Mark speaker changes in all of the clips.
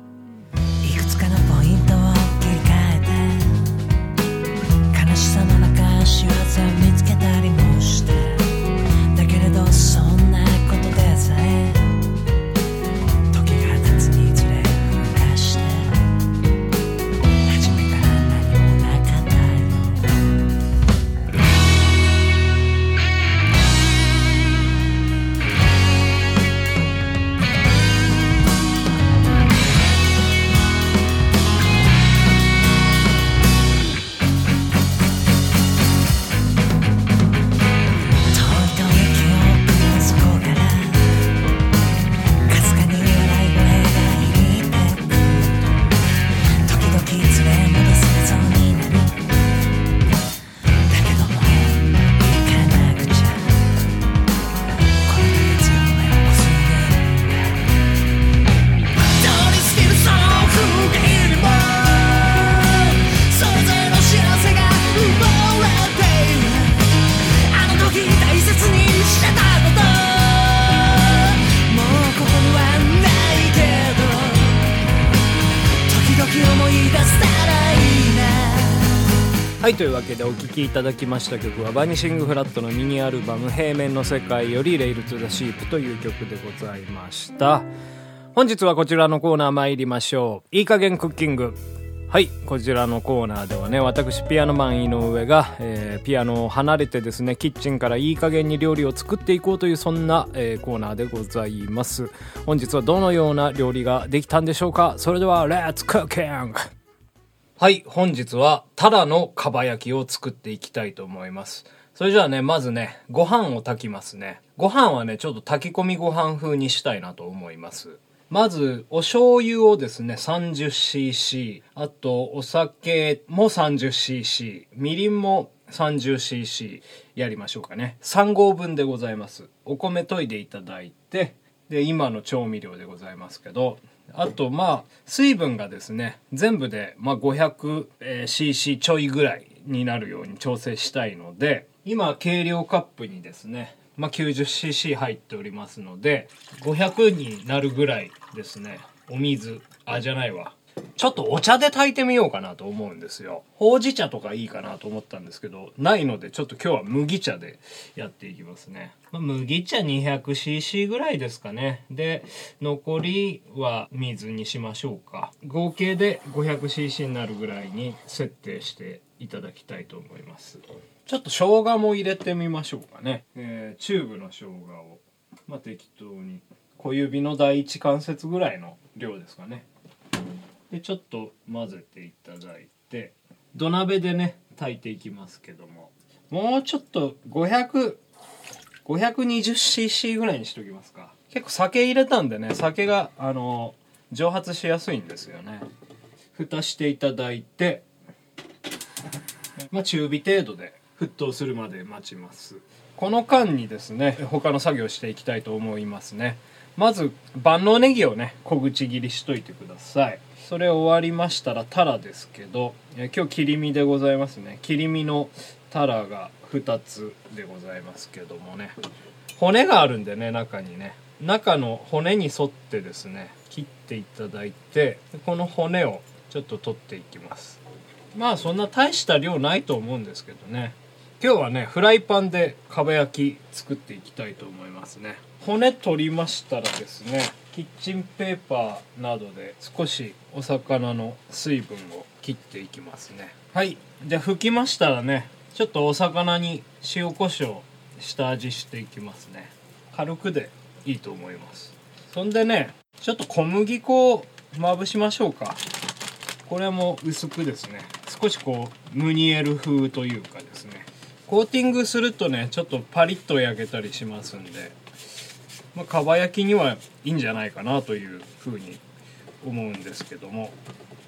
Speaker 1: いいとい
Speaker 2: うわけでお聴きいただきました曲はバニシングフラットのミニアルバム「平面の世界」より「レイル・トゥ・ザ・シープ」という曲でございました。本日はこちらのコーナー参りましょう。いい加減クッキング。はいこちらのコーナーではね私ピアノマン井上が、えーピアノを離れてですねキッチンからいい加減に料理を作っていこうというそんな、えーコーナーでございます。本日はどのような料理ができたんでしょうか。それではレッツクッキングはい、本日はタラのかば焼きを作っていきたいと思います。それじゃあね、まずね、ご飯を炊きますね。ご飯はね、ちょっと炊き込みご飯風にしたいなと思います。まず、お醤油をですね、30cc、あと、お酒も 30cc、みりんも 30cc やりましょうかね。3合分でございます。お米研いでいただいて、で、今の調味料でございますけど、あと、まあ、水分がですね、全部で、まあ、500cc ちょいぐらいになるように調整したいので、今、計量カップにですね、まあ、90cc 入っておりますので、500になるぐらいですね、お水、あ、じゃないわ。ちょっとお茶で炊いてみようかなと思うんですよ。ほうじ茶とかいいかなと思ったんですけど、ないのでちょっと今日は麦茶でやっていきますね。まあ、麦茶 200cc ぐらいですかね。で、残りは水にしましょうか。合計で 500cc になるぐらいに設定していただきたいと思います。ちょっと生姜も入れてみましょうかね。えーチューブの生姜を、まあ、適当に小指の第一関節ぐらいの量ですかね。でちょっと混ぜていただいて土鍋でね炊いていきますけども。もうちょっと500 520cc ぐらいにしときますか。結構酒入れたんでね酒があの蒸発しやすいんですよね。蓋していただいてまあ中火程度で沸騰するまで待ちます。この間にですね他の作業していきたいと思いますね。まず万能ネギをね小口切りしといてくださいそれ終わりましたらタラですけどえ今日切り身でございますね。切り身のタラが2つでございますけどもね。骨があるんでね中にね。中の骨に沿ってですね切っていただいてこの骨をちょっと取っていきます。まあそんな大した量ないと思うんですけどね。今日はねフライパンでかば焼き作っていきたいと思いますね。骨取りましたらですねキッチンペーパーなどで少しお魚の水分を切っていきますね。はいじゃあ拭きましたらねちょっとお魚に塩コショウ下味していきますね。軽くでいいと思います。そんでねちょっと小麦粉をまぶしましょうか。これも薄くですね。少しこうムニエル風というかですね。コーティングするとねちょっとパリッと焼けたりしますんでまあ、かば焼きにはいいんじゃないかなというふうに思うんですけども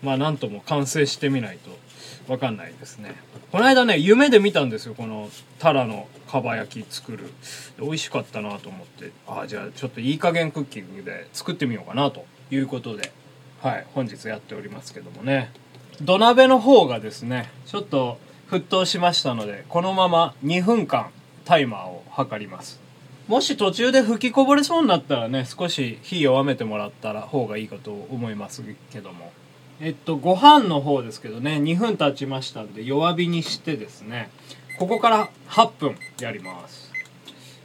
Speaker 2: まあなんとも完成してみないとわかんないですね。この間ね夢で見たんですよこのタラのかば焼き作る。美味しかったなと思って。ああじゃあちょっといい加減クッキングで作ってみようかなということではい本日やっておりますけどもね。土鍋の方がですねちょっと沸騰しましたのでこのまま2分間タイマーを測ります。もし途中で吹きこぼれそうになったらね少し火弱めてもらったら方がいいかと思いますけども。えっとご飯の方ですけどね2分経ちましたんで弱火にしてですねここから8分やります。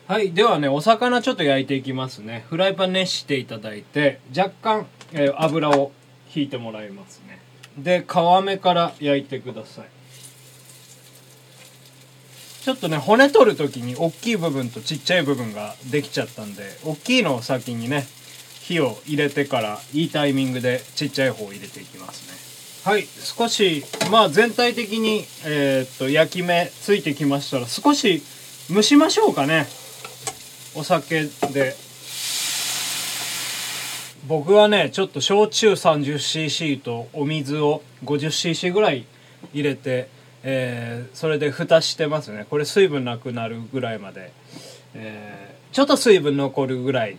Speaker 2: はいではねお魚ちょっと焼いていきますね。フライパン熱していただいて若干、えー油を引いてもらいますね。で皮目から焼いてください。ちょっとね骨取る時に大きい部分とちっちゃい部分ができちゃったんで大きいのを先にね火を入れてからいいタイミングでちっちゃい方を入れていきますね。はい。少しまあ全体的にえーっと焼き目ついてきましたら少し蒸しましょうかね。お酒で。僕はねちょっと焼酎 30cc とお水を 50cc ぐらい入れて、えーそれで蓋してますね。これ水分なくなるぐらいまで、えーちょっと水分残るぐらい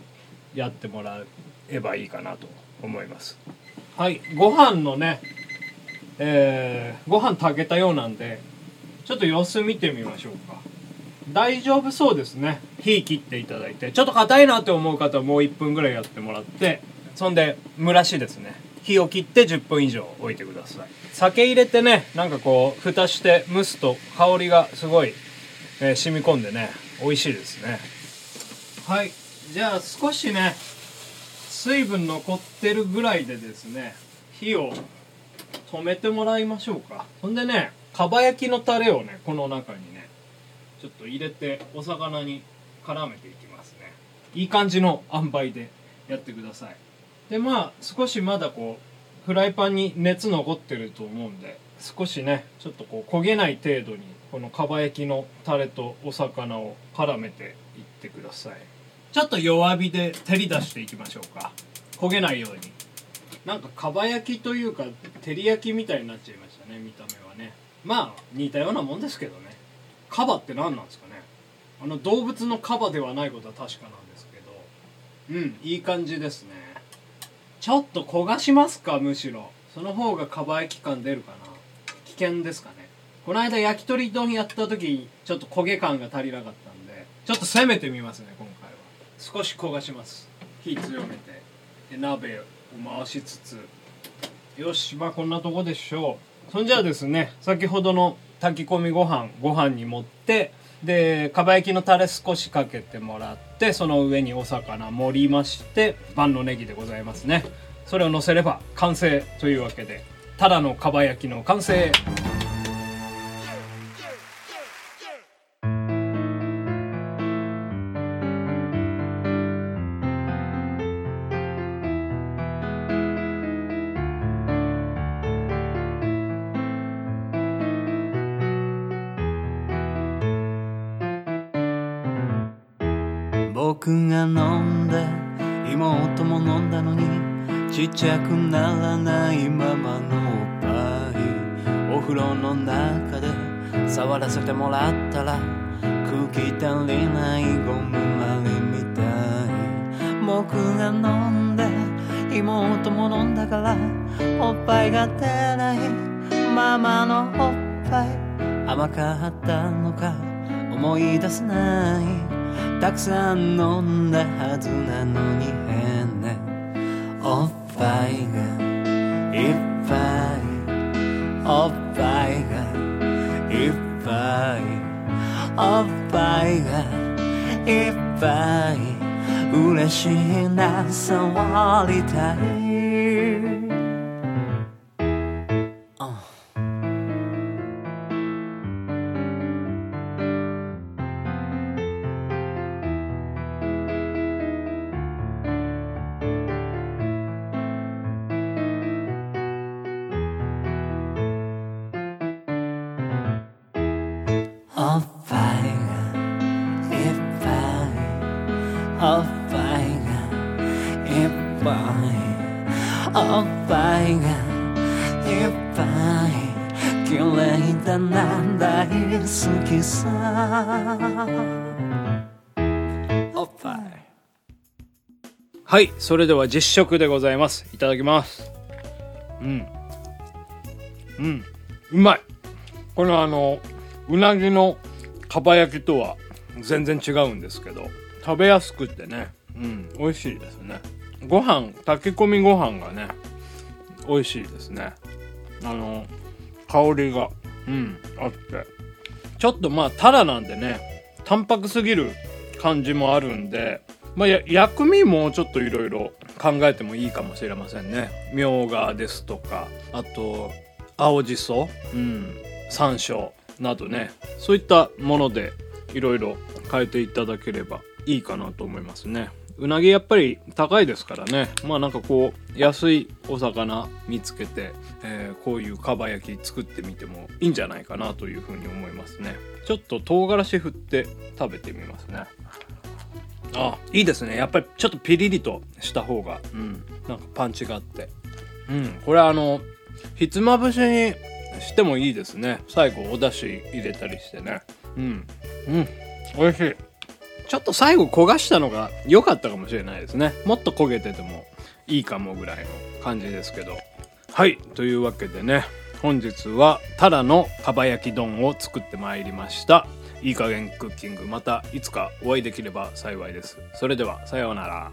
Speaker 2: やってもらえばいいかなと思います。はい。ご飯のねえーご飯炊けたようなんでちょっと様子見てみましょうか。大丈夫そうですね。火切っていただいて。ちょっと硬いなって思う方はもう1分ぐらいやってもらって。そんで蒸らしですね。火を切って10分以上置いてください。酒入れてねなんかこう蓋して蒸すと香りがすごい、えー染み込んでね美味しいですね。はい。じゃあ少しね水分残ってるぐらいでですね火を止めてもらいましょうか。ほんでねかば焼きのタレをねこの中にねちょっと入れてお魚に絡めていきますね。いい感じの塩梅でやってください。でまあ少しまだこうフライパンに熱残ってると思うんで少しねちょっとこう焦げない程度にこのかば焼きのタレとお魚を絡めていってください。ちょっと弱火で照り出していきましょうか。焦げないように。なんかかば焼きというか照り焼きみたいになっちゃいましたね見た目はね。まあ似たようなもんですけどね。カバって何なんですかね。あの動物のカバではないことは確かなんですけど。うんいい感じですね。ちょっと焦がしますか？むしろ。その方がかば焼き感出るかな？危険ですかね？この間焼き鳥丼やった時ちょっと焦げ感が足りなかったんで。ちょっと攻めてみますね今回は。少し焦がします。火強めて。で鍋を回しつつ。よしまあこんなとこでしょう。そんじゃあですね先ほどの炊き込みご飯ご飯に盛ってでかば焼きのタレ少しかけてもらってその上にお魚盛りまして万能ネギでございますね。それをのせれば完成というわけでただのかば焼きの完成。
Speaker 1: 僕が飲んで妹も飲んだのにちっちゃくならないままのおっぱいお風呂の中で触らせてもらったら空気足りないゴムまりみたい。僕が飲んで妹も飲んだからおっぱいが出ないママのおっぱい。甘かったのか思い出せない。たくさん飲んだはずなのに変ね。おっぱいがいっぱいおっぱいがいっぱいおっぱいがいっぱい。嬉しいな触りたい。おっぱいがいっぱいがいっぱい綺麗だな大好きさおっぱい
Speaker 2: はい、それでは実食でございます。いただきます。うん。うん。うまい。このあの、うなぎのかば焼きとは全然違うんですけど、食べやすくてね、うん、美味しいですね。ご飯、炊き込みご飯がね、美味しいですね。あの、香りが、うん、あって。ちょっとまあ、タラなんでね、淡白すぎる感じもあるんで、まあ、薬味もちょっといろいろ考えてもいいかもしれませんね。みょうがですとか、あと、青じそ、うん、山椒などね、そういったものでいろいろ変えていただければいいかなと思いますね。うなぎやっぱり高いですからね。まあなんかこう、安いお魚見つけて、えーこういうかば焼き作ってみてもいいんじゃないかなというふうに思いますね。ちょっと唐辛子振って食べてみますね。あ、いいですね。やっぱりちょっとピリリとした方が、うん、なんかパンチがあって。うん、これあの、ひつまぶしにしてもいいですね。最後お出汁入れたりしてね。うん。うん。美味しい。ちょっと最後焦がしたのが良かったかもしれないですね。もっと焦げててもいいかもぐらいの感じですけど。はい。というわけでね、本日はタラのかば焼き丼を作ってまいりました。いい加減クッキング。またいつかお会いできれば幸いです。それでは、さようなら。